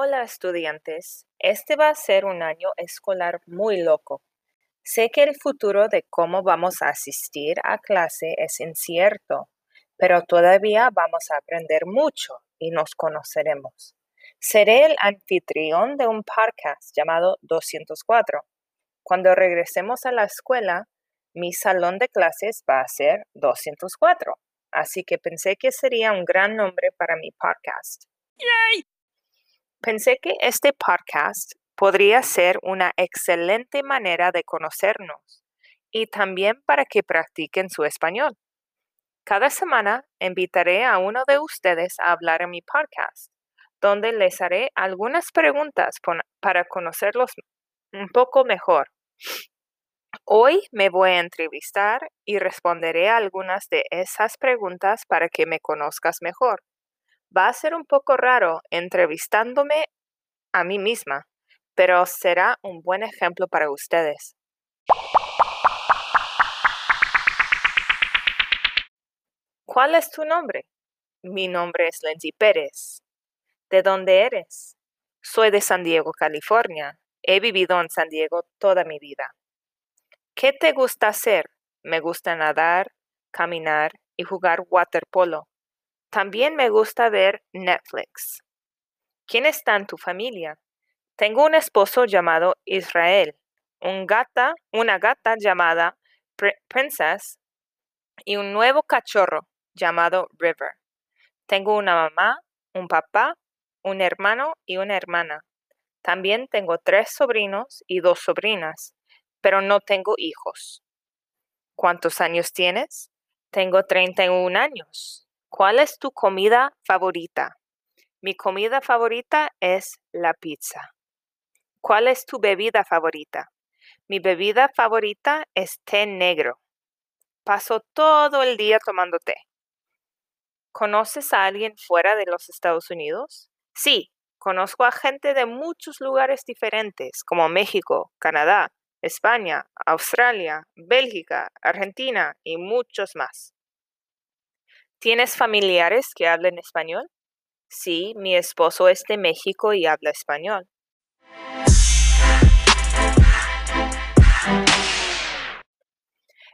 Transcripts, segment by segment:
Hola estudiantes, este va a ser un año escolar muy loco. Sé que el futuro de cómo vamos a asistir a clase es incierto, pero todavía vamos a aprender mucho y nos conoceremos. Seré el anfitrión de un podcast llamado 204. Cuando regresemos a la escuela, mi salón de clases va a ser 204, así que pensé que sería un gran nombre para mi podcast. Pensé que este podcast podría ser una excelente manera de conocernos y también para que practiquen su español. Cada semana invitaré a uno de ustedes a hablar en mi podcast, donde les haré algunas preguntas para conocerlos un poco mejor. Hoy me voy a entrevistar y responderé algunas de esas preguntas para que me conozcas mejor. Va a ser un poco raro entrevistándome a mí misma, pero será un buen ejemplo para ustedes. ¿Cuál es tu nombre? Mi nombre es Lindsay Pérez. ¿De dónde eres? Soy de San Diego, California. He vivido en San Diego toda mi vida. ¿Qué te gusta hacer? Me gusta nadar, caminar y jugar waterpolo. También me gusta ver Netflix. ¿Quién está en tu familia? Tengo un esposo llamado Israel, un gata, una gata llamada Princess y un nuevo cachorro llamado River. Tengo una mamá, un papá, un hermano y una hermana. También tengo tres sobrinos y dos sobrinas, pero no tengo hijos. ¿Cuántos años tienes? Tengo 31 años. ¿Cuál es tu comida favorita? Mi comida favorita es la pizza. ¿Cuál es tu bebida favorita? Mi bebida favorita es té negro. Paso todo el día tomando té. ¿Conoces a alguien fuera de los Estados Unidos? Sí, conozco a gente de muchos lugares diferentes, como México, Canadá, España, Australia, Bélgica, Argentina y muchos más. ¿Tienes familiares que hablen español? Sí, mi esposo es de México y habla español.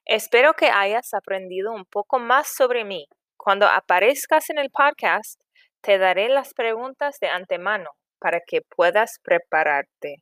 Espero que hayas aprendido un poco más sobre mí. Cuando aparezcas en el podcast, te daré las preguntas de antemano para que puedas prepararte.